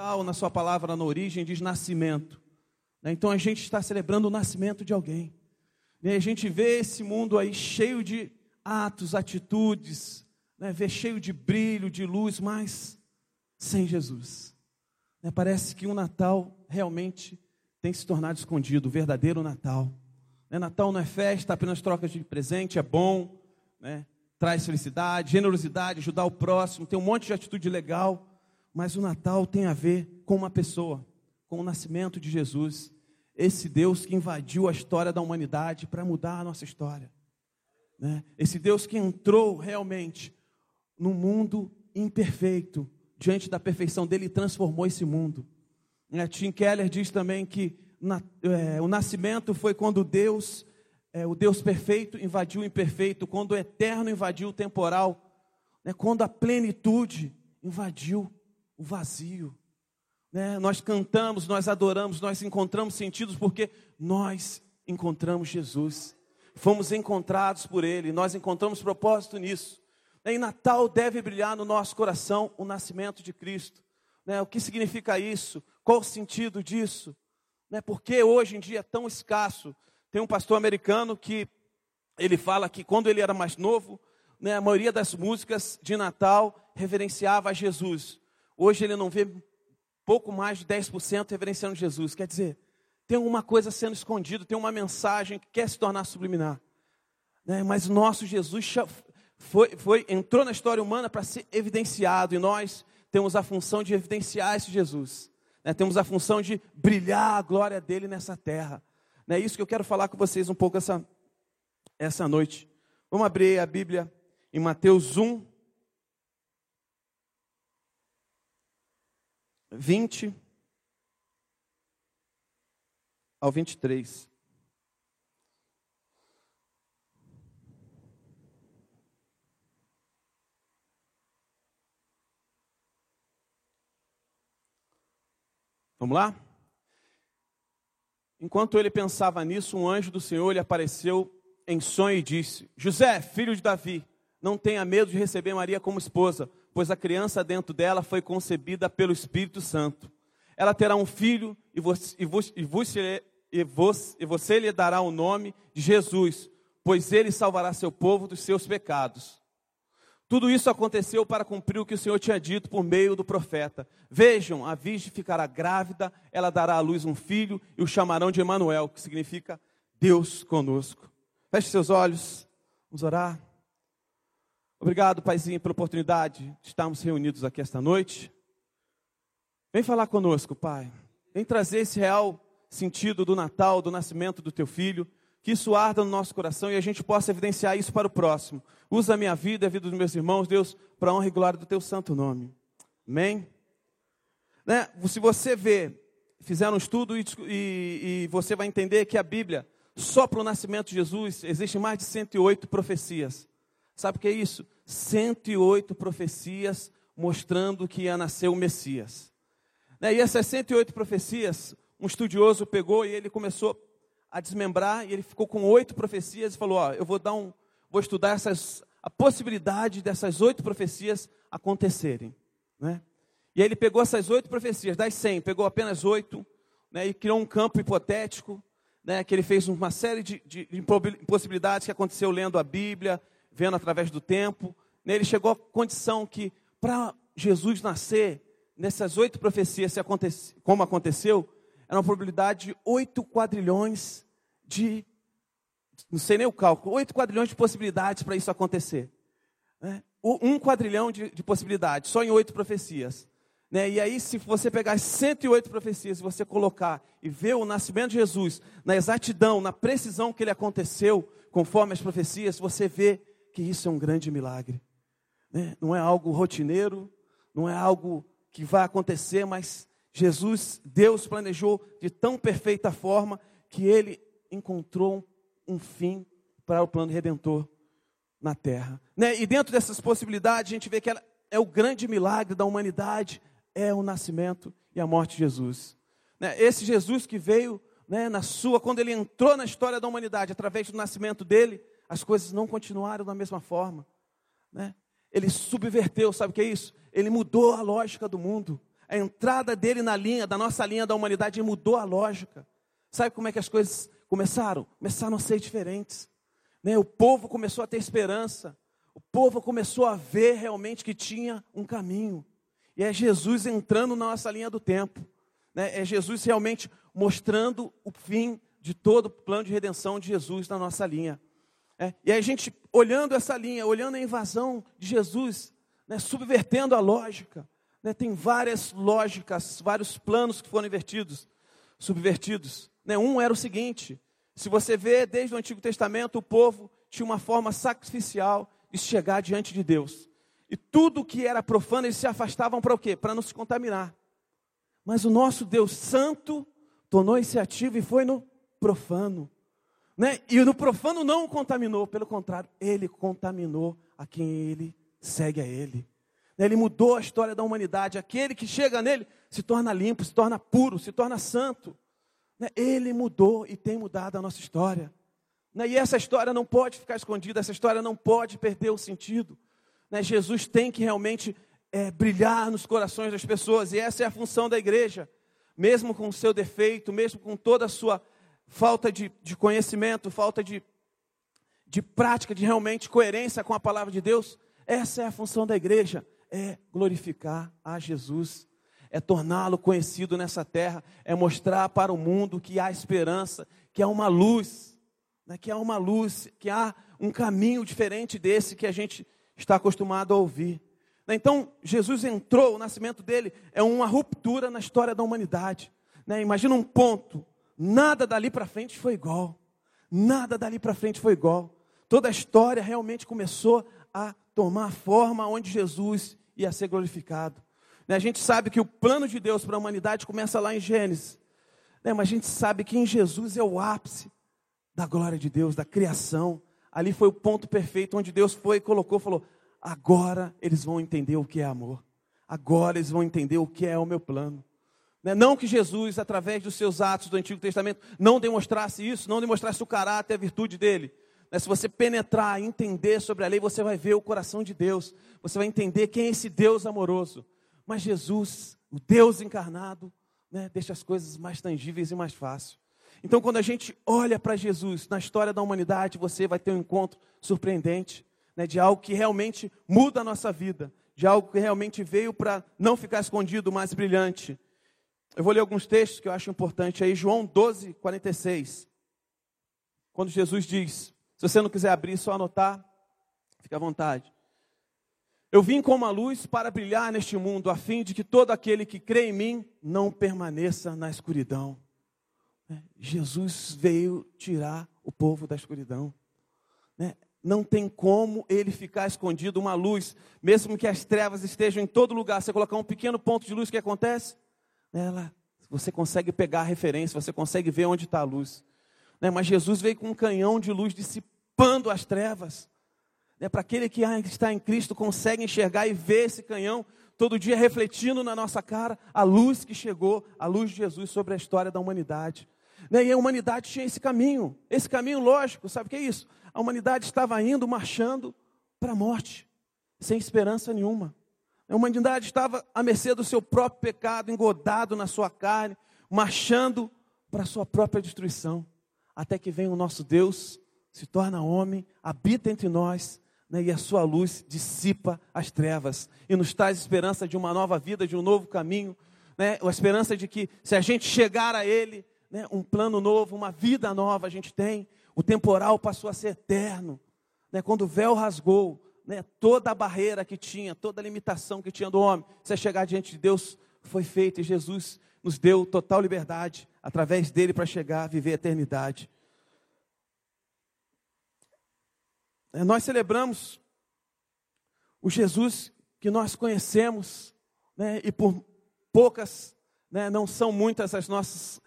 Natal, na sua palavra, na origem, diz nascimento. Né? Então a gente está celebrando o nascimento de alguém. E a gente vê esse mundo aí cheio de atos, atitudes, né? vê cheio de brilho, de luz, mas sem Jesus. Né? Parece que o Natal realmente tem se tornado escondido, o verdadeiro Natal. Né? Natal não é festa, apenas troca de presente, é bom, né? traz felicidade, generosidade, ajudar o próximo, tem um monte de atitude legal, mas o Natal tem a ver com uma pessoa, com o nascimento de Jesus, esse Deus que invadiu a história da humanidade para mudar a nossa história. Né? Esse Deus que entrou realmente no mundo imperfeito, diante da perfeição dele, e transformou esse mundo. É, Tim Keller diz também que na, é, o nascimento foi quando Deus é, o Deus perfeito invadiu o imperfeito, quando o eterno invadiu o temporal, né, quando a plenitude invadiu o vazio. Né, nós cantamos, nós adoramos, nós encontramos sentidos porque nós encontramos Jesus. Fomos encontrados por Ele, nós encontramos propósito nisso. Né, e Natal deve brilhar no nosso coração o nascimento de Cristo. Né, o que significa isso? Qual o sentido disso? Né, por que hoje em dia é tão escasso? Tem um pastor americano que ele fala que quando ele era mais novo, né, a maioria das músicas de Natal reverenciava a Jesus. Hoje ele não vê pouco mais de 10% reverenciando Jesus. Quer dizer, tem alguma coisa sendo escondida, tem uma mensagem que quer se tornar subliminar. Né? Mas nosso Jesus foi, foi, entrou na história humana para ser evidenciado, e nós temos a função de evidenciar esse Jesus. Né? Temos a função de brilhar a glória dele nessa terra. É isso que eu quero falar com vocês um pouco essa, essa noite. Vamos abrir a Bíblia em Mateus 1, 20 ao 23. Vamos lá? Enquanto ele pensava nisso, um anjo do Senhor lhe apareceu em sonho e disse: José, filho de Davi, não tenha medo de receber Maria como esposa, pois a criança dentro dela foi concebida pelo Espírito Santo. Ela terá um filho e você, e e e você lhe dará o nome de Jesus, pois ele salvará seu povo dos seus pecados. Tudo isso aconteceu para cumprir o que o Senhor tinha dito por meio do profeta. Vejam, a virgem ficará grávida, ela dará à luz um filho e o chamarão de Emanuel, que significa Deus conosco. Feche seus olhos, vamos orar. Obrigado, Paizinho, pela oportunidade de estarmos reunidos aqui esta noite. Vem falar conosco, Pai. Vem trazer esse real sentido do Natal, do nascimento do teu filho que isso arda no nosso coração e a gente possa evidenciar isso para o próximo. Usa a minha vida, a vida dos meus irmãos, Deus, para a honra e glória do teu santo nome. Amém? Né? Se você vê, fizer um estudo e, e, e você vai entender que a Bíblia, só para o nascimento de Jesus, existem mais de 108 profecias. Sabe o que é isso? 108 profecias mostrando que ia nascer o Messias. Né? E essas 108 profecias, um estudioso pegou e ele começou a desmembrar e ele ficou com oito profecias e falou: ó, eu vou dar um, vou estudar essas, a possibilidade dessas oito profecias acontecerem, né? E aí ele pegou essas oito profecias, das cem, pegou apenas oito, né? E criou um campo hipotético, né? Que ele fez uma série de, de, de possibilidades que aconteceu lendo a Bíblia, vendo através do tempo. Né? Ele chegou à condição que para Jesus nascer nessas oito profecias, se acontece, como aconteceu, era uma probabilidade de 8 quadrilhões de, não sei nem o cálculo, 8 quadrilhões de possibilidades para isso acontecer. Né? Um quadrilhão de, de possibilidades, só em oito profecias. Né? E aí, se você pegar as 108 profecias e você colocar e ver o nascimento de Jesus na exatidão, na precisão que ele aconteceu, conforme as profecias, você vê que isso é um grande milagre. Né? Não é algo rotineiro, não é algo que vai acontecer, mas Jesus, Deus planejou de tão perfeita forma que ele encontrou um fim para o plano redentor na terra. Né? E dentro dessas possibilidades, a gente vê que ela é o grande milagre da humanidade, é o nascimento e a morte de Jesus. Né? Esse Jesus que veio né, na sua, quando ele entrou na história da humanidade, através do nascimento dele, as coisas não continuaram da mesma forma. Né? Ele subverteu, sabe o que é isso? Ele mudou a lógica do mundo. a entrada dele na linha, da nossa linha da humanidade, mudou a lógica. Sabe como é que as coisas começaram? Começaram a ser diferentes. Né? O povo começou a ter esperança. O povo começou a ver realmente que tinha um caminho. E é Jesus entrando na nossa linha do tempo. Né? É Jesus realmente mostrando o fim de todo o plano de redenção de Jesus na nossa linha. É, e a gente, olhando essa linha, olhando a invasão de Jesus, né, subvertendo a lógica, né, tem várias lógicas, vários planos que foram invertidos, subvertidos. Né, um era o seguinte: se você vê desde o Antigo Testamento, o povo tinha uma forma sacrificial de chegar diante de Deus. E tudo que era profano, eles se afastavam para o quê? Para não se contaminar. Mas o nosso Deus Santo tornou esse ativo e foi no profano. Né? E no profano não o contaminou, pelo contrário, ele contaminou a quem ele segue a ele. Né? Ele mudou a história da humanidade. Aquele que chega nele se torna limpo, se torna puro, se torna santo. Né? Ele mudou e tem mudado a nossa história. Né? E essa história não pode ficar escondida, essa história não pode perder o sentido. Jesus tem que realmente é, brilhar nos corações das pessoas, e essa é a função da igreja. Mesmo com o seu defeito, mesmo com toda a sua falta de, de conhecimento, falta de, de prática, de realmente coerência com a palavra de Deus, essa é a função da igreja, é glorificar a Jesus, é torná-lo conhecido nessa terra, é mostrar para o mundo que há esperança, que há uma luz, né, que há uma luz, que há um caminho diferente desse que a gente está acostumado a ouvir. Né, então, Jesus entrou, o nascimento dele é uma ruptura na história da humanidade. Né? Imagina um ponto Nada dali para frente foi igual. Nada dali para frente foi igual. Toda a história realmente começou a tomar forma onde Jesus ia ser glorificado. Né, a gente sabe que o plano de Deus para a humanidade começa lá em Gênesis. Né, mas a gente sabe que em Jesus é o ápice da glória de Deus, da criação. Ali foi o ponto perfeito onde Deus foi e colocou, falou: agora eles vão entender o que é amor. Agora eles vão entender o que é o meu plano. Né? Não que Jesus, através dos seus atos do Antigo Testamento, não demonstrasse isso, não demonstrasse o caráter, a virtude dele. Né? Se você penetrar, entender sobre a lei, você vai ver o coração de Deus, você vai entender quem é esse Deus amoroso. Mas Jesus, o Deus encarnado, né, deixa as coisas mais tangíveis e mais fáceis. Então, quando a gente olha para Jesus na história da humanidade, você vai ter um encontro surpreendente, né, de algo que realmente muda a nossa vida, de algo que realmente veio para não ficar escondido, mas brilhante. Eu vou ler alguns textos que eu acho importante aí. João 12, 46. Quando Jesus diz: se você não quiser abrir, só anotar, fique à vontade. Eu vim como a luz para brilhar neste mundo, a fim de que todo aquele que crê em mim não permaneça na escuridão. Né? Jesus veio tirar o povo da escuridão. Né? Não tem como ele ficar escondido, uma luz, mesmo que as trevas estejam em todo lugar. Você colocar um pequeno ponto de luz, o que acontece? Ela, você consegue pegar a referência, você consegue ver onde está a luz. Né? Mas Jesus veio com um canhão de luz dissipando as trevas. Né? Para aquele que está em Cristo, consegue enxergar e ver esse canhão todo dia refletindo na nossa cara a luz que chegou, a luz de Jesus sobre a história da humanidade. Né? E a humanidade tinha esse caminho, esse caminho lógico, sabe o que é isso? A humanidade estava indo, marchando para a morte, sem esperança nenhuma. A humanidade estava à mercê do seu próprio pecado, engodado na sua carne, marchando para a sua própria destruição. Até que vem o nosso Deus, se torna homem, habita entre nós, né, e a sua luz dissipa as trevas e nos traz esperança de uma nova vida, de um novo caminho, né, a esperança de que se a gente chegar a Ele, né, um plano novo, uma vida nova a gente tem, o temporal passou a ser eterno. Né, quando o véu rasgou, né, toda a barreira que tinha, toda a limitação que tinha do homem, você chegar diante de Deus foi feita e Jesus nos deu total liberdade através dele para chegar a viver a eternidade. É, nós celebramos o Jesus que nós conhecemos, né, e por poucas, né, não são muitas as nossas,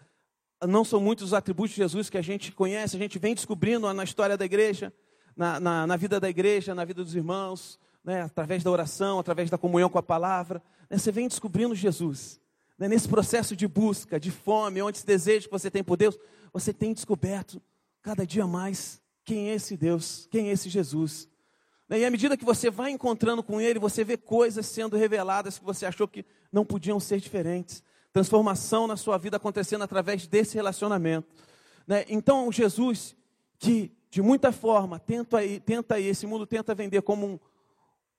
não são muitos os atributos de Jesus que a gente conhece, a gente vem descobrindo na história da igreja na, na, na vida da igreja, na vida dos irmãos, né, através da oração, através da comunhão com a palavra. Né, você vem descobrindo Jesus. Né, nesse processo de busca, de fome, onde esse desejo que você tem por Deus, você tem descoberto cada dia mais quem é esse Deus, quem é esse Jesus. E à medida que você vai encontrando com Ele, você vê coisas sendo reveladas que você achou que não podiam ser diferentes. Transformação na sua vida acontecendo através desse relacionamento. Né? Então, Jesus, que de muita forma tenta, tenta esse mundo tenta vender como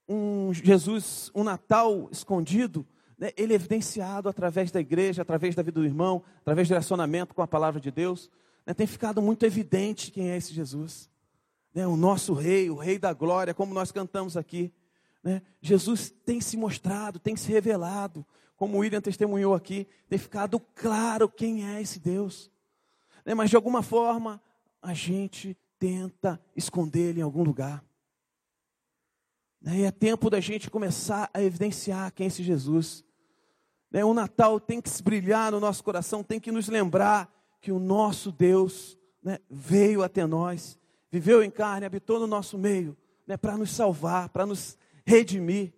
um, um Jesus, um Natal escondido, né? ele é evidenciado através da igreja, através da vida do irmão, através do relacionamento com a palavra de Deus. Né? Tem ficado muito evidente quem é esse Jesus. Né? O nosso rei, o rei da glória, como nós cantamos aqui. Né? Jesus tem se mostrado, tem se revelado, como William testemunhou aqui, tem ficado claro quem é esse Deus. Né? Mas de alguma forma, a gente tenta esconder ele em algum lugar. Né? E é tempo da gente começar a evidenciar quem é esse Jesus. Né? O Natal tem que se brilhar no nosso coração, tem que nos lembrar que o nosso Deus né, veio até nós, viveu em carne, habitou no nosso meio, para nos salvar, para nos redimir.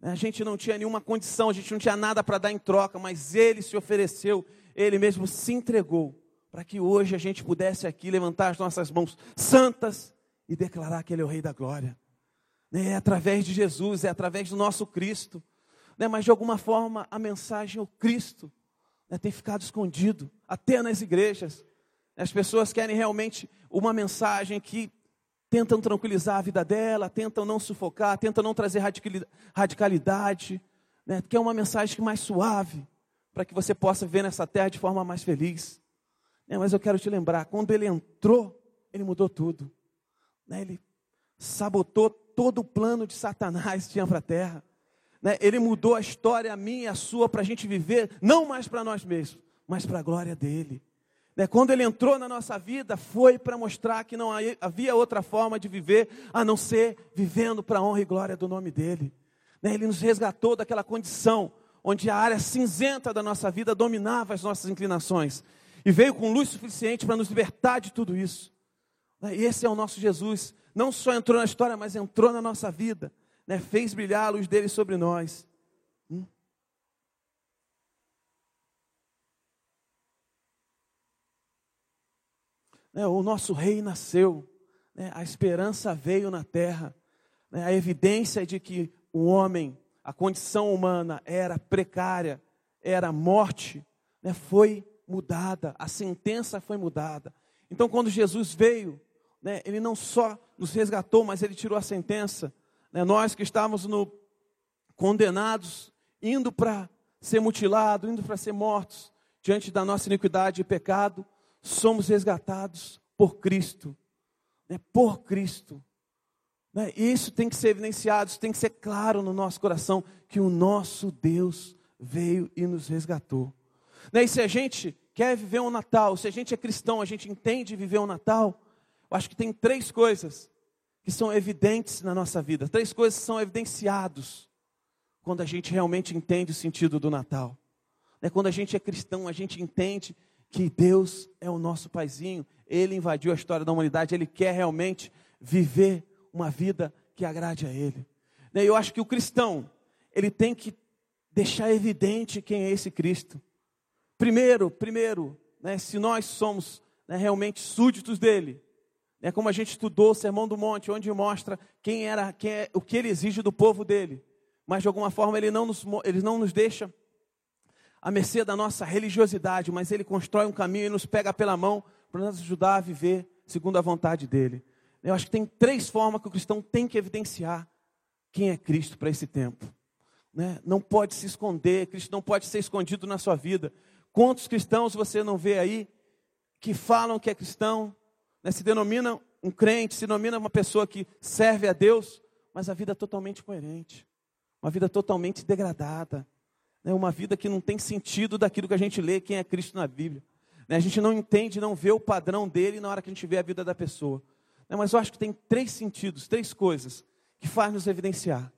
A gente não tinha nenhuma condição, a gente não tinha nada para dar em troca, mas Ele se ofereceu, Ele mesmo se entregou, para que hoje a gente pudesse aqui levantar as nossas mãos santas e declarar que Ele é o Rei da Glória. É através de Jesus, é através do nosso Cristo. Né? Mas de alguma forma a mensagem, o Cristo, né, tem ficado escondido, até nas igrejas. As pessoas querem realmente uma mensagem que tentam tranquilizar a vida dela, tentam não sufocar, tentam não trazer radicalidade, né? que é uma mensagem mais suave, para que você possa viver nessa terra de forma mais feliz. É, mas eu quero te lembrar, quando ele entrou, ele mudou tudo. Né? Ele sabotou todo o plano de Satanás que tinha para a terra. Né? Ele mudou a história, a minha e a sua, para a gente viver, não mais para nós mesmos, mas para a glória dele. Né? Quando ele entrou na nossa vida, foi para mostrar que não havia outra forma de viver a não ser vivendo para a honra e glória do nome dele. Né? Ele nos resgatou daquela condição onde a área cinzenta da nossa vida dominava as nossas inclinações e veio com luz suficiente para nos libertar de tudo isso. Né? Esse é o nosso Jesus. Não só entrou na história, mas entrou na nossa vida. Né? Fez brilhar a luz dele sobre nós. Hum? Né, o nosso rei nasceu, né, a esperança veio na terra, né, a evidência de que o homem, a condição humana era precária, era morte, né, foi mudada, a sentença foi mudada. Então, quando Jesus veio, né, ele não só nos resgatou, mas ele tirou a sentença. Né, nós que estávamos no, condenados, indo para ser mutilados, indo para ser mortos, diante da nossa iniquidade e pecado, somos resgatados por Cristo. Né, por Cristo. Né, isso tem que ser evidenciado, isso tem que ser claro no nosso coração, que o nosso Deus veio e nos resgatou. Né, e se a gente quer viver um Natal, se a gente é cristão, a gente entende viver um Natal, eu acho que tem três coisas que são evidentes na nossa vida, três coisas que são evidenciados quando a gente realmente entende o sentido do Natal. É quando a gente é cristão, a gente entende que Deus é o nosso paizinho, Ele invadiu a história da humanidade, Ele quer realmente viver uma vida que agrade a Ele. Né, eu acho que o cristão, ele tem que deixar evidente quem é esse Cristo. Primeiro, primeiro, né, se nós somos né, realmente súditos dele, é como a gente estudou o Sermão do Monte, onde mostra quem era, quem é, o que ele exige do povo dele. Mas de alguma forma ele não nos, ele não nos deixa à mercê da nossa religiosidade, mas ele constrói um caminho e nos pega pela mão para nos ajudar a viver segundo a vontade dele. Eu acho que tem três formas que o cristão tem que evidenciar quem é Cristo para esse tempo. Né? Não pode se esconder, Cristo não pode ser escondido na sua vida. Quantos cristãos você não vê aí que falam que é cristão, né, se denomina um crente, se denomina uma pessoa que serve a Deus, mas a vida é totalmente coerente, uma vida totalmente degradada, né, uma vida que não tem sentido daquilo que a gente lê, quem é Cristo na Bíblia. Né, a gente não entende, não vê o padrão dele na hora que a gente vê a vida da pessoa. Né, mas eu acho que tem três sentidos, três coisas que faz nos evidenciar.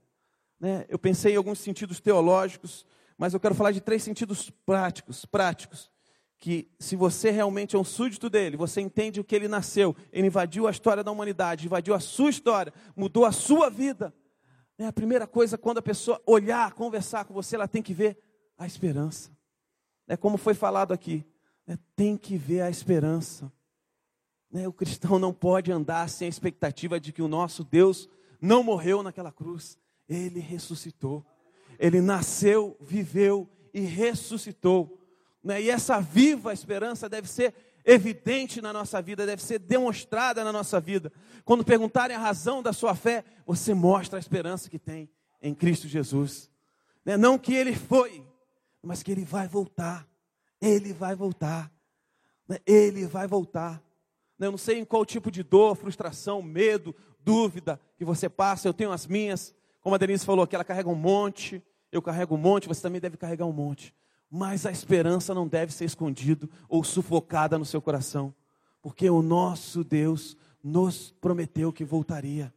Né, eu pensei em alguns sentidos teológicos, mas eu quero falar de três sentidos práticos, práticos, que se você realmente é um súdito dele, você entende o que ele nasceu, ele invadiu a história da humanidade, invadiu a sua história, mudou a sua vida. É a primeira coisa, quando a pessoa olhar, conversar com você, ela tem que ver a esperança. É como foi falado aqui, né? tem que ver a esperança. Né? O cristão não pode andar sem a expectativa de que o nosso Deus não morreu naquela cruz, ele ressuscitou. Ele nasceu, viveu e ressuscitou. Né? E essa viva esperança deve ser evidente na nossa vida, deve ser demonstrada na nossa vida. Quando perguntarem a razão da sua fé, você mostra a esperança que tem em Cristo Jesus. Né? Não que ele foi, mas que ele vai voltar. Ele vai voltar. Né? Ele vai voltar. Eu não sei em qual tipo de dor, frustração, medo, dúvida que você passa. Eu tenho as minhas. Como a Denise falou que ela carrega um monte. Eu carrego um monte, você também deve carregar um monte. Mas a esperança não deve ser escondida ou sufocada no seu coração, porque o nosso Deus nos prometeu que voltaria,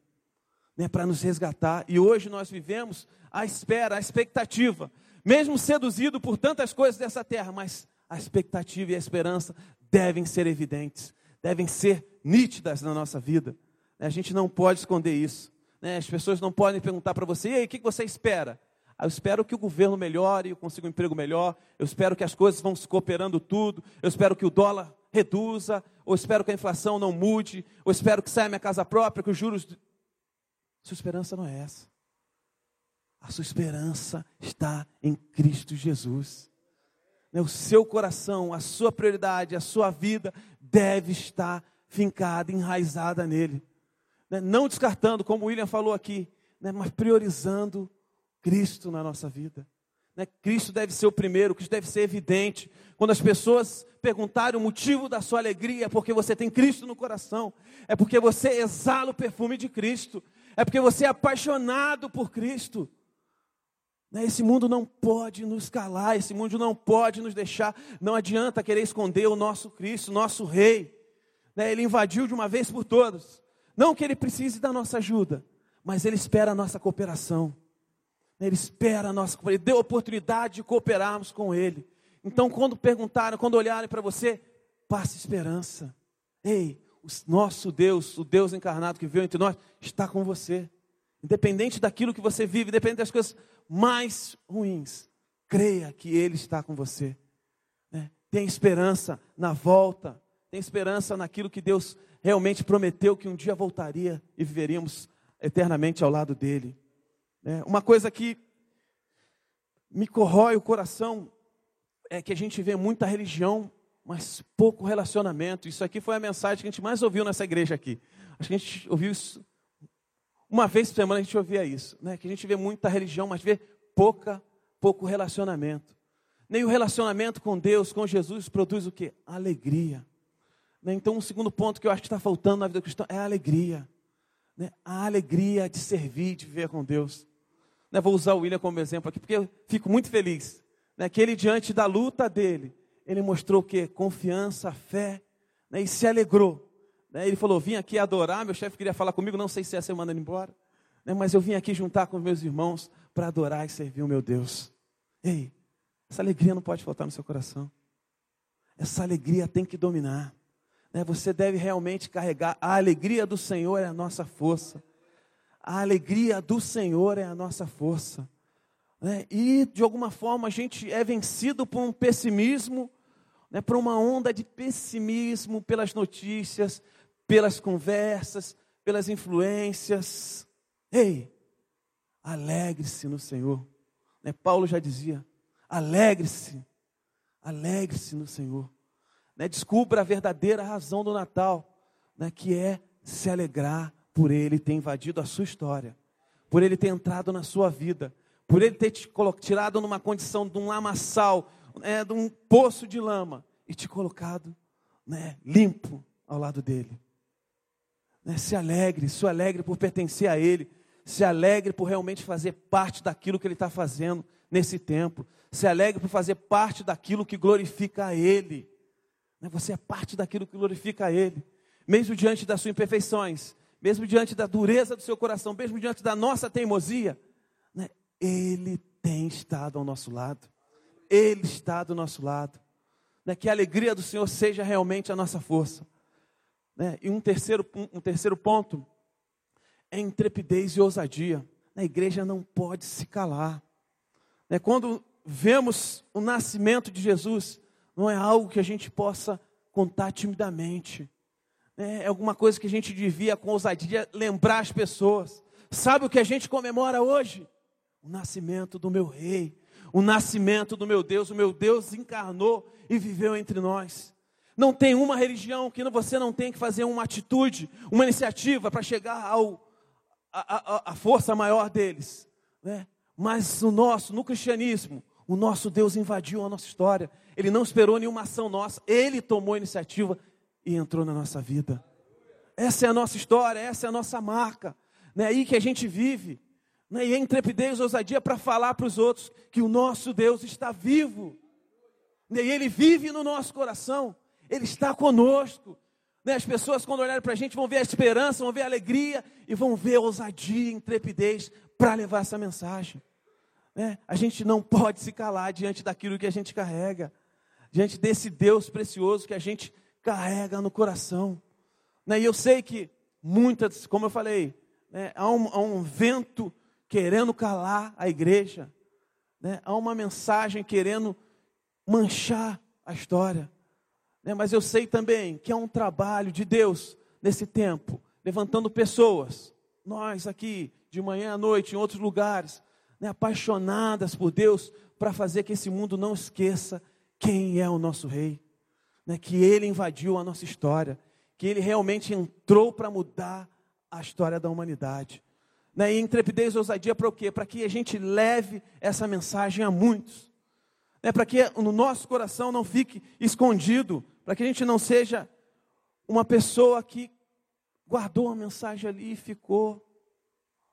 né, para nos resgatar. E hoje nós vivemos a espera, a expectativa, mesmo seduzido por tantas coisas dessa terra, mas a expectativa e a esperança devem ser evidentes, devem ser nítidas na nossa vida. A gente não pode esconder isso. Né? As pessoas não podem perguntar para você, e aí, o que você espera? Eu espero que o governo melhore, eu consiga um emprego melhor, eu espero que as coisas vão se cooperando tudo, eu espero que o dólar reduza, ou espero que a inflação não mude, ou espero que saia minha casa própria, que os juros. Sua esperança não é essa. A sua esperança está em Cristo Jesus. Né, o seu coração, a sua prioridade, a sua vida deve estar fincada, enraizada nele. Né, não descartando, como o William falou aqui, né, mas priorizando Cristo na nossa vida. Né? Cristo deve ser o primeiro, Cristo deve ser evidente. Quando as pessoas perguntarem o motivo da sua alegria, é porque você tem Cristo no coração, é porque você exala o perfume de Cristo, é porque você é apaixonado por Cristo. Né? Esse mundo não pode nos calar, esse mundo não pode nos deixar. Não adianta querer esconder o nosso Cristo, nosso Rei. Né? Ele invadiu de uma vez por todas. Não que ele precise da nossa ajuda, mas ele espera a nossa cooperação. Ele espera a nossa Ele deu a oportunidade de cooperarmos com Ele. Então, quando perguntarem, quando olharem para você, passe esperança. Ei, o nosso Deus, o Deus encarnado que veio entre nós, está com você. Independente daquilo que você vive, independente das coisas mais ruins, creia que Ele está com você. Né? Tem esperança na volta, tem esperança naquilo que Deus realmente prometeu que um dia voltaria e viveríamos eternamente ao lado dele. É, uma coisa que me corrói o coração é que a gente vê muita religião, mas pouco relacionamento. Isso aqui foi a mensagem que a gente mais ouviu nessa igreja aqui. Acho que a gente ouviu isso uma vez por semana a gente ouvia isso, né? Que a gente vê muita religião, mas vê pouca, pouco relacionamento. Nem o relacionamento com Deus, com Jesus, produz o que? Alegria. Né? Então, um segundo ponto que eu acho que está faltando na vida cristã é a alegria. Né? A alegria de servir, de viver com Deus. Né, vou usar o William como exemplo aqui, porque eu fico muito feliz. Né, que ele, diante da luta dele, ele mostrou o que? Confiança, fé, né, e se alegrou. Né, ele falou: Vim aqui adorar, meu chefe queria falar comigo, não sei se ia ser mandando embora, né, mas eu vim aqui juntar com meus irmãos para adorar e servir o meu Deus. Ei, essa alegria não pode faltar no seu coração. Essa alegria tem que dominar. Né, você deve realmente carregar. A alegria do Senhor é a nossa força. A alegria do Senhor é a nossa força. Né? E, de alguma forma, a gente é vencido por um pessimismo, né? por uma onda de pessimismo pelas notícias, pelas conversas, pelas influências. Ei, alegre-se no Senhor. Né? Paulo já dizia: alegre-se, alegre-se no Senhor. Né? Descubra a verdadeira razão do Natal, né? que é se alegrar por ele ter invadido a sua história, por ele ter entrado na sua vida, por ele ter te tirado numa condição de um lamaçal, né, de um poço de lama e te colocado né, limpo ao lado dele. Né, se alegre, se alegre por pertencer a ele, se alegre por realmente fazer parte daquilo que ele está fazendo nesse tempo, se alegre por fazer parte daquilo que glorifica a ele. Né, você é parte daquilo que glorifica a ele, mesmo diante das suas imperfeições, mesmo diante da dureza do seu coração, mesmo diante da nossa teimosia, né, Ele tem estado ao nosso lado. Ele está do nosso lado. Né, que a alegria do Senhor seja realmente a nossa força. Né, e um terceiro, um, terceiro ponto é intrepidez e ousadia. A igreja não pode se calar. Né, quando vemos o nascimento de Jesus, não é algo que a gente possa contar timidamente é alguma coisa que a gente devia, com ousadia, lembrar as pessoas, Sabe o que a gente comemora hoje? O nascimento do meu rei, o nascimento do meu Deus. O meu Deus encarnou e viveu entre nós. Não tem uma religião que você não tem que fazer uma atitude, uma iniciativa para chegar ao, a, a, a, força maior deles. Né? Mas no nosso, no cristianismo, o nosso Deus invadiu a nossa história. Ele não esperou nenhuma ação nossa. Ele tomou a iniciativa e entrou na nossa vida. Essa é a nossa história, essa é a nossa marca. É aí que a gente vive. Né? E é intrepidez ousadia para falar para os outros que o nosso Deus está vivo. Né? E Ele vive no nosso coração. Ele está conosco. Né? As pessoas, quando olharem para a gente, vão ver a esperança, vão ver a alegria e vão ver a ousadia, a intrepidez para levar essa mensagem. Né? A gente não pode se calar diante daquilo que a gente carrega, diante desse Deus precioso que a gente carrega no coração. Né? E eu sei que muitas, como eu falei, né, há, um, há um vento querendo calar a igreja, né? há uma mensagem querendo manchar a história. Né? Mas eu sei também que é um trabalho de Deus nesse tempo, levantando pessoas, nós aqui, de manhã à noite, em outros lugares, né? apaixonadas por Deus, para fazer que esse mundo não esqueça quem é o nosso Rei, né? que Ele invadiu a nossa história, que Ele realmente entrou para mudar a história da humanidade. Né? E intrepidez e ousadia para o quê? Para que a gente leve essa mensagem a muitos. Né? Para que no nosso coração não fique escondido para que a gente não seja uma pessoa que guardou a mensagem ali e ficou.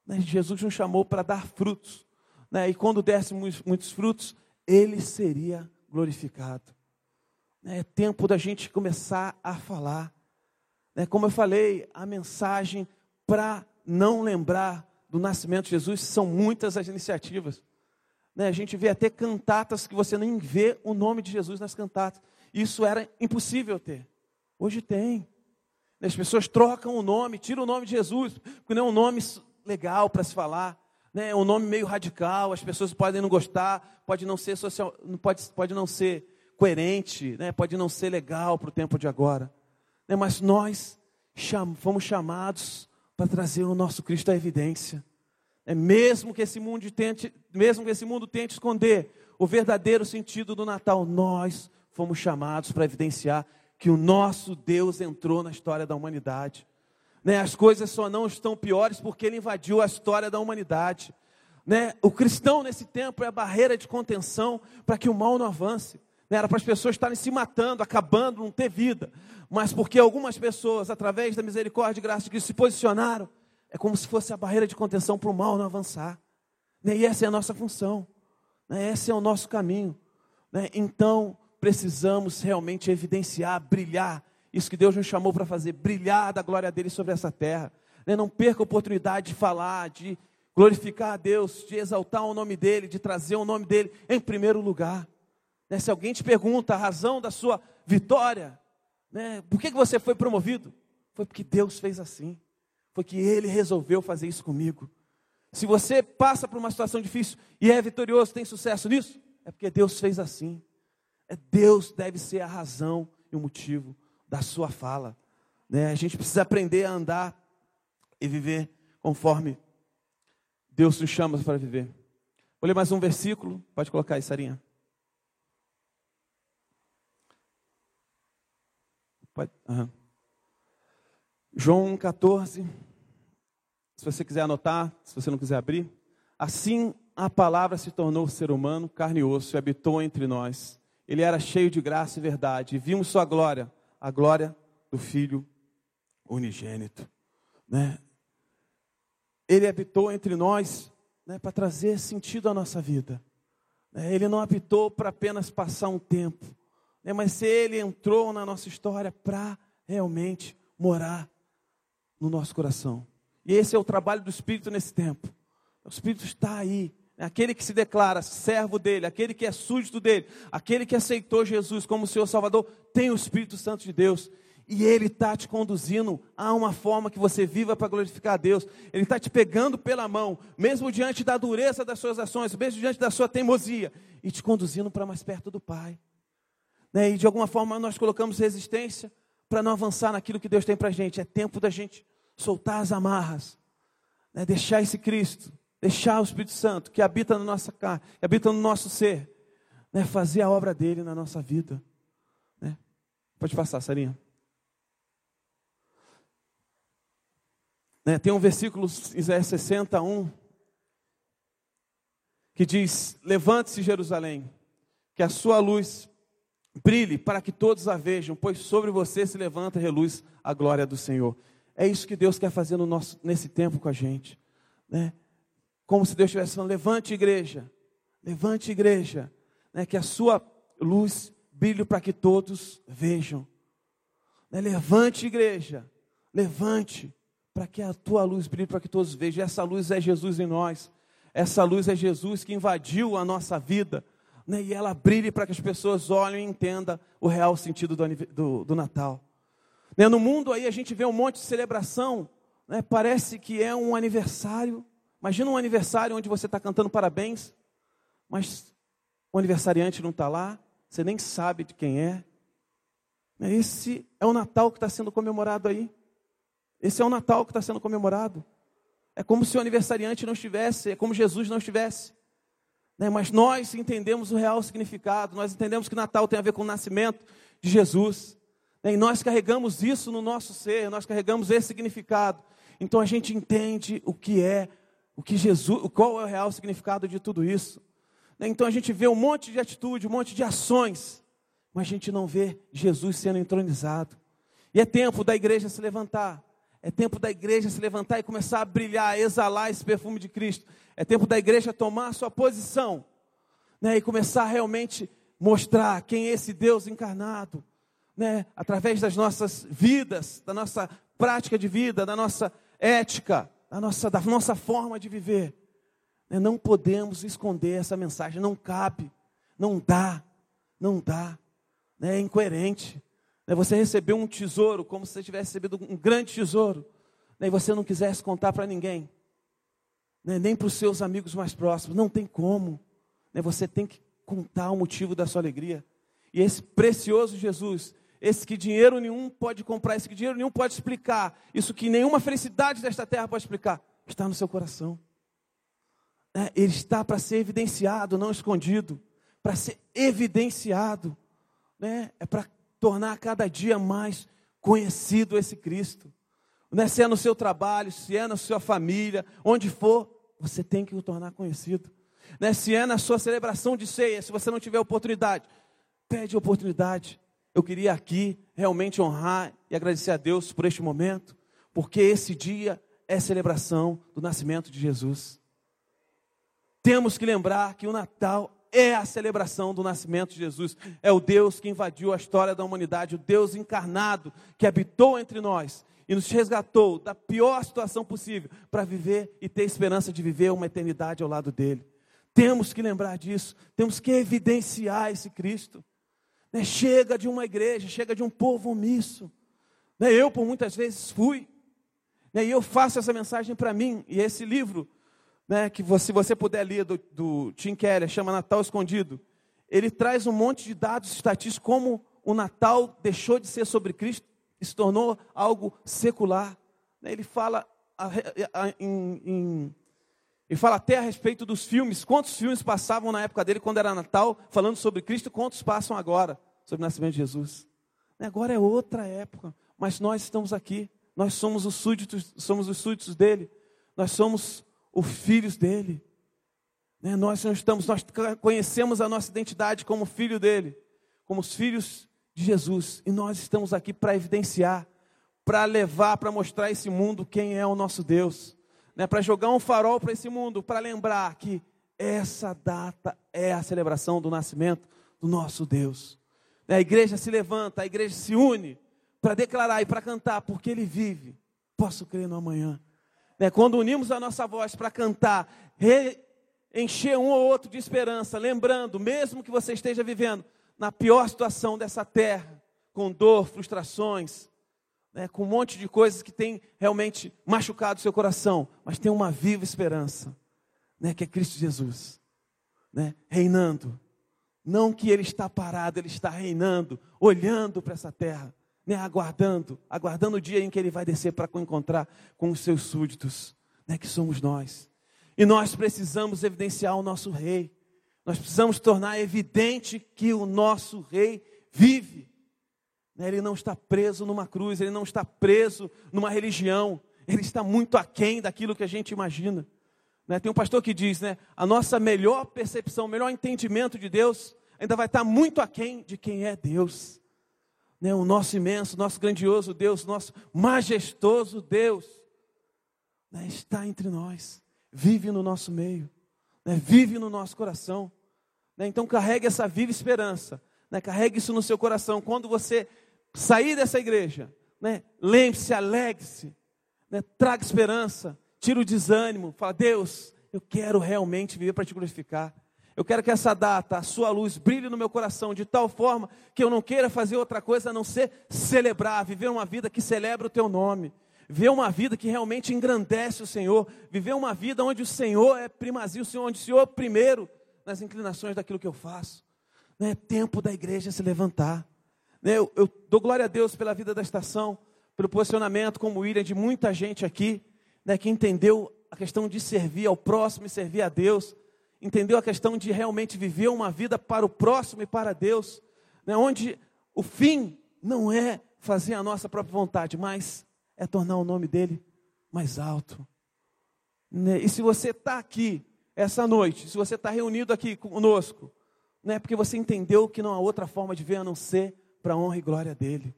Né? Jesus nos chamou para dar frutos. Né? E quando dessemos muitos frutos, ele seria glorificado. Né? É tempo da gente começar a falar. Né? Como eu falei, a mensagem para não lembrar do nascimento de Jesus são muitas as iniciativas. Né? A gente vê até cantatas que você nem vê o nome de Jesus nas cantatas. Isso era impossível ter. Hoje tem. As pessoas trocam o nome, tiram o nome de Jesus, porque não é um nome legal para se falar, né? é um nome meio radical, as pessoas podem não gostar, pode não ser social, pode, pode não ser coerente, né? pode não ser legal para o tempo de agora. Né? Mas nós cham, fomos chamados para trazer o nosso Cristo à evidência. É mesmo que esse mundo tente, mesmo que esse mundo tente esconder o verdadeiro sentido do Natal, nós fomos chamados para evidenciar que o nosso Deus entrou na história da humanidade. Né? As coisas só não estão piores porque ele invadiu a história da humanidade. Né? O cristão nesse tempo é a barreira de contenção para que o mal não avance. Né? Era para as pessoas estarem se matando, acabando, não ter vida. Mas porque algumas pessoas, através da misericórdia e graça de Cristo, se posicionaram, é como se fosse a barreira de contenção para o mal não avançar. Né? E essa é a nossa função. Né? Esse é o nosso caminho. Então, precisamos realmente evidenciar, brilhar, isso que Deus nos chamou para fazer, brilhar da glória dele sobre essa terra. Não perca a oportunidade de falar, de glorificar a Deus, de exaltar o nome dele, de trazer o nome dele em primeiro lugar. Né? Se alguém te pergunta a razão da sua vitória, né? por que você foi promovido? Foi porque Deus fez assim, foi que Ele resolveu fazer isso comigo. Se você passa por uma situação difícil e é vitorioso, tem sucesso nisso, é porque Deus fez assim. É Deus deve ser a razão e o motivo da sua fala. Né? A gente precisa aprender a andar e viver conforme Deus nos chama para viver. Vou ler mais um versículo. Pode colocar aí, Sarinha. Pode. João 14. Se você quiser anotar, se você não quiser abrir. Assim a palavra se tornou ser humano, carne e osso, e habitou entre nós ele era cheio de graça e verdade. E vimos sua glória, a glória do Filho unigênito. Né? Ele habitou entre nós né, para trazer sentido à nossa vida. Né? Ele não habitou para apenas passar um tempo, né, mas ele entrou na nossa história para realmente morar no nosso coração. E esse é o trabalho do Espírito nesse tempo. O Espírito está aí aquele que se declara servo dele, aquele que é súdito dele, aquele que aceitou Jesus como seu Salvador, tem o Espírito Santo de Deus. E Ele está te conduzindo a uma forma que você viva para glorificar a Deus. Ele está te pegando pela mão, mesmo diante da dureza das suas ações, mesmo diante da sua teimosia, e te conduzindo para mais perto do Pai. Né? E de alguma forma nós colocamos resistência para não avançar naquilo que Deus tem para a gente. É tempo da gente soltar as amarras né, deixar esse Cristo, deixar o Espírito Santo que habita na nossa carne, que habita no nosso ser, né, fazer a obra dele na nossa vida. Né? Pode passar, Sarinha. Né, tem um versículo, Isaías 61, que diz: Levante-se, Jerusalém, que a sua luz brilhe para que todos a vejam, pois sobre você se levanta e reluz a glória do Senhor. É isso que Deus quer fazer no nosso, nesse tempo com a gente. Né? Como se Deus estivesse falando: levante, igreja, levante, igreja, né? que a sua luz brilhe para que todos vejam. Né? Levante, igreja, levante, para que a tua luz brilhe para que todos vejam. Essa luz é Jesus em nós. Essa luz é Jesus que invadiu a nossa vida. Né? E ela brilhe para que as pessoas olhem e entendam o real sentido do, do, do Natal. Né? No mundo aí a gente vê um monte de celebração. Né? Parece que é um aniversário. Imagina um aniversário onde você está cantando parabéns, mas o aniversariante não está lá, você nem sabe de quem é. Né? Esse é o Natal que está sendo comemorado aí. Esse é o Natal que está sendo comemorado. É como se o aniversariante não estivesse, é como Jesus não estivesse. Né? Mas nós entendemos o real significado, nós entendemos que Natal tem a ver com o nascimento de Jesus. Né? E nós carregamos isso no nosso ser, nós carregamos esse significado. Então a gente entende o que é, o que Jesus, qual é o real significado de tudo isso. Né? Então a gente vê um monte de atitude, um monte de ações, mas a gente não vê Jesus sendo entronizado. E é tempo da igreja se levantar é tempo da igreja se levantar e começar a brilhar, a exalar esse perfume de Cristo. É tempo da igreja tomar a sua posição né, e começar a realmente mostrar quem é esse Deus encarnado, né, através das nossas vidas, da nossa prática de vida, da nossa ética, da nossa, da nossa forma de viver. Né, não podemos esconder essa mensagem, não cabe, não dá, não dá, né, é incoerente. Né, você recebeu um tesouro, como se você tivesse recebido um grande tesouro, né, e você não quisesse contar para ninguém, né, nem para os seus amigos mais próximos, não tem como. Você tem que contar o motivo da sua alegria. E esse precioso Jesus, esse que dinheiro nenhum pode comprar, esse que dinheiro nenhum pode explicar, isso que nenhuma felicidade desta terra pode explicar, está no seu coração. Ele está para ser evidenciado, não escondido, para ser evidenciado, né? é para tornar cada dia mais conhecido esse Cristo. Né? Se é no seu trabalho, se é na sua família, onde for, você tem que o tornar conhecido. Né? Se é na sua celebração de ceia, se você não tiver oportunidade, pede oportunidade. Eu queria aqui realmente honrar e agradecer a Deus por este momento, porque esse dia é celebração do nascimento de Jesus. Temos que lembrar que o Natal é a celebração do nascimento de Jesus. É o Deus que invadiu a história da humanidade, o Deus encarnado que habitou entre nós e nos resgatou da pior situação possível para viver e ter esperança de viver uma eternidade ao lado dele. Temos que lembrar disso, temos que evidenciar esse Cristo. Né? Chega de uma igreja, chega de um povo omisso. Né? Eu, por muitas vezes, fui. Né? E eu faço essa mensagem para mim, e esse livro né, que você, se você puder ler do, do Tim Keller, chama Natal Escondido, ele traz um monte de dados estatísticos como o Natal deixou de ser sobre Cristo e se tornou algo secular. Né, ele fala, a, a, em, em, ele fala até a respeito dos filmes, quantos filmes passavam na época dele quando era Natal, falando sobre Cristo, quantos passam agora sobre o nascimento de Jesus. Né, agora é outra época, mas nós estamos aqui, nós somos os súditos, somos os súditos dele, nós somos os filhos dele. Né? Nós não estamos, nós conhecemos a nossa identidade como filho dele, como os filhos de Jesus, e nós estamos aqui para evidenciar, para levar, para mostrar a esse mundo quem é o nosso Deus, né? para jogar um farol para esse mundo, para lembrar que essa data é a celebração do nascimento do nosso Deus. Né? A igreja se levanta, a igreja se une para declarar e para cantar, porque Ele vive. Posso crer no amanhã. Né? Quando unimos a nossa voz para cantar, encher um ou outro de esperança, lembrando, mesmo que você esteja vivendo na pior situação dessa terra, com dor, frustrações, né, com um monte de coisas que tem realmente machucado o seu coração, mas tem uma viva esperança, né, que é Cristo Jesus, né, reinando. Não que Ele está parado, Ele está reinando, olhando para essa terra né, aguardando, aguardando o dia em que ele vai descer para encontrar com os seus súditos. né, que somos nós. E nós precisamos evidenciar o nosso rei. Nós precisamos tornar evidente que o nosso rei vive. Né, ele não está preso numa cruz, ele não está preso numa religião, ele está muito aquém daquilo que a gente imagina. Né, tem um pastor que diz, né, a nossa melhor percepção, o melhor entendimento de Deus ainda vai estar muito aquém de quem é Deus. Né, o nosso imenso, nosso grandioso Deus, nosso majestoso Deus, né, está entre nós, vive no nosso meio, né, vive no nosso coração. Né, então carregue essa viva esperança, né, carregue isso no seu coração. Quando você sair dessa igreja, né, lembre-se, alegre-se, traga esperança, tira o desânimo, fala, Deus, eu quero realmente viver para te glorificar. Eu quero que essa data, a sua luz, brilhe no meu coração de tal forma que eu não queira fazer outra coisa a não ser celebrar, viver uma vida que celebra o teu nome, viver uma vida que realmente engrandece o Senhor, viver uma vida onde o Senhor é primazio, onde o Senhor é primeiro nas inclinações daquilo que eu faço. Não é tempo da igreja se levantar. Né, eu, eu dou glória a Deus pela vida da estação, pelo posicionamento, como o William, de muita gente aqui, né, que entendeu a questão de servir ao próximo e servir a Deus, entendeu a questão de realmente viver uma vida para o próximo e para Deus, né, onde o fim não é fazer a nossa própria vontade, mas é tornar o nome dele mais alto. Né, e se você está aqui essa noite, se você está reunido aqui conosco, não é porque você entendeu que não há outra forma de ver a não ser para a honra e glória dele.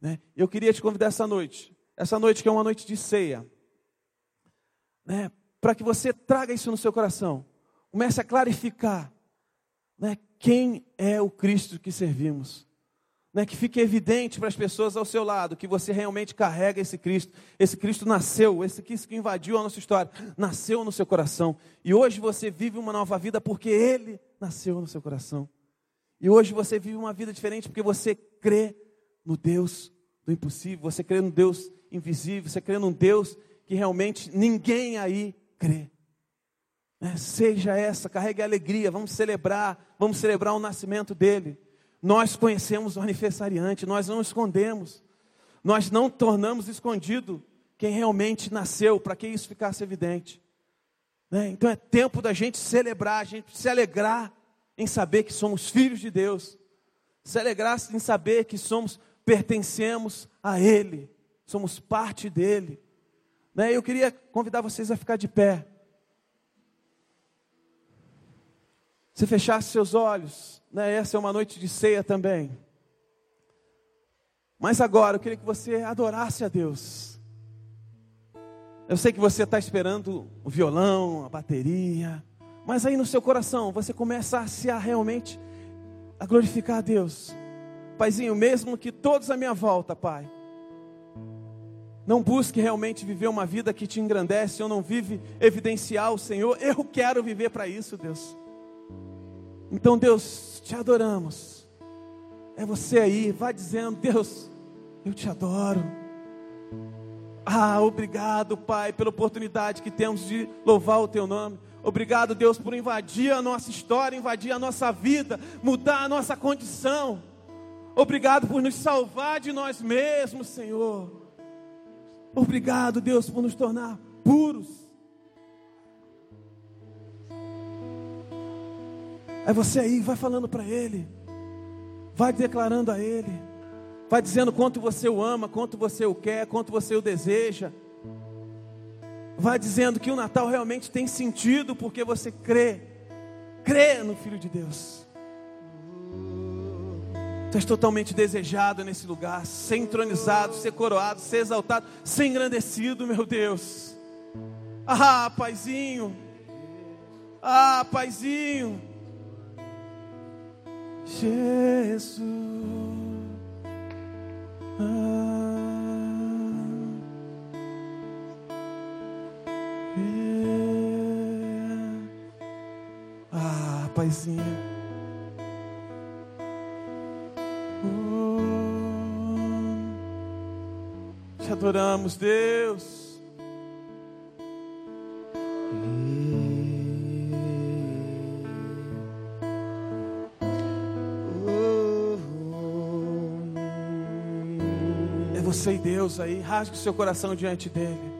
Né? Eu queria te convidar essa noite, essa noite que é uma noite de ceia, né? para que você traga isso no seu coração, comece a clarificar né? quem é o Cristo que servimos. Né, que fique evidente para as pessoas ao seu lado que você realmente carrega esse Cristo. Esse Cristo nasceu, esse Cristo que invadiu a nossa história, nasceu no seu coração. E hoje você vive uma nova vida porque Ele nasceu no seu coração. E hoje você vive uma vida diferente porque você crê no Deus do impossível, você crê no Deus invisível, você crê num Deus que realmente ninguém aí crê. É, seja essa, carregue alegria, vamos celebrar, vamos celebrar o nascimento dele. Nós conhecemos o aniversariante, nós não escondemos, nós não tornamos escondido quem realmente nasceu, para que isso ficasse evidente. Né? Então é tempo da gente celebrar, a gente se alegrar em saber que somos filhos de Deus, se alegrar em saber que somos, pertencemos a Ele, somos parte dEle. Né? Eu queria convidar vocês a ficar de pé. Se fechasse seus olhos, né? essa é uma noite de ceia também. Mas agora eu queria que você adorasse a Deus. Eu sei que você está esperando o violão, a bateria, mas aí no seu coração você começa a se a realmente a glorificar a Deus. Paizinho, mesmo que todos à minha volta, Pai, não busque realmente viver uma vida que te engrandece, ou não vive evidenciar o Senhor. Eu quero viver para isso, Deus. Então, Deus, te adoramos. É você aí, vai dizendo, Deus, eu te adoro. Ah, obrigado, Pai, pela oportunidade que temos de louvar o teu nome. Obrigado, Deus, por invadir a nossa história, invadir a nossa vida, mudar a nossa condição. Obrigado por nos salvar de nós mesmos, Senhor. Obrigado, Deus, por nos tornar puros. É você aí, vai falando para Ele, vai declarando a Ele, vai dizendo quanto você o ama, quanto você o quer, quanto você o deseja. Vai dizendo que o Natal realmente tem sentido porque você crê, crê no Filho de Deus. És totalmente desejado nesse lugar, ser entronizado, ser coroado, ser exaltado, ser engrandecido, meu Deus. Ah, Paizinho, ah, Paizinho, Jesus. Ah. paizinho. Oh, adoramos, Deus. Deus aí, rasgue o seu coração diante dele.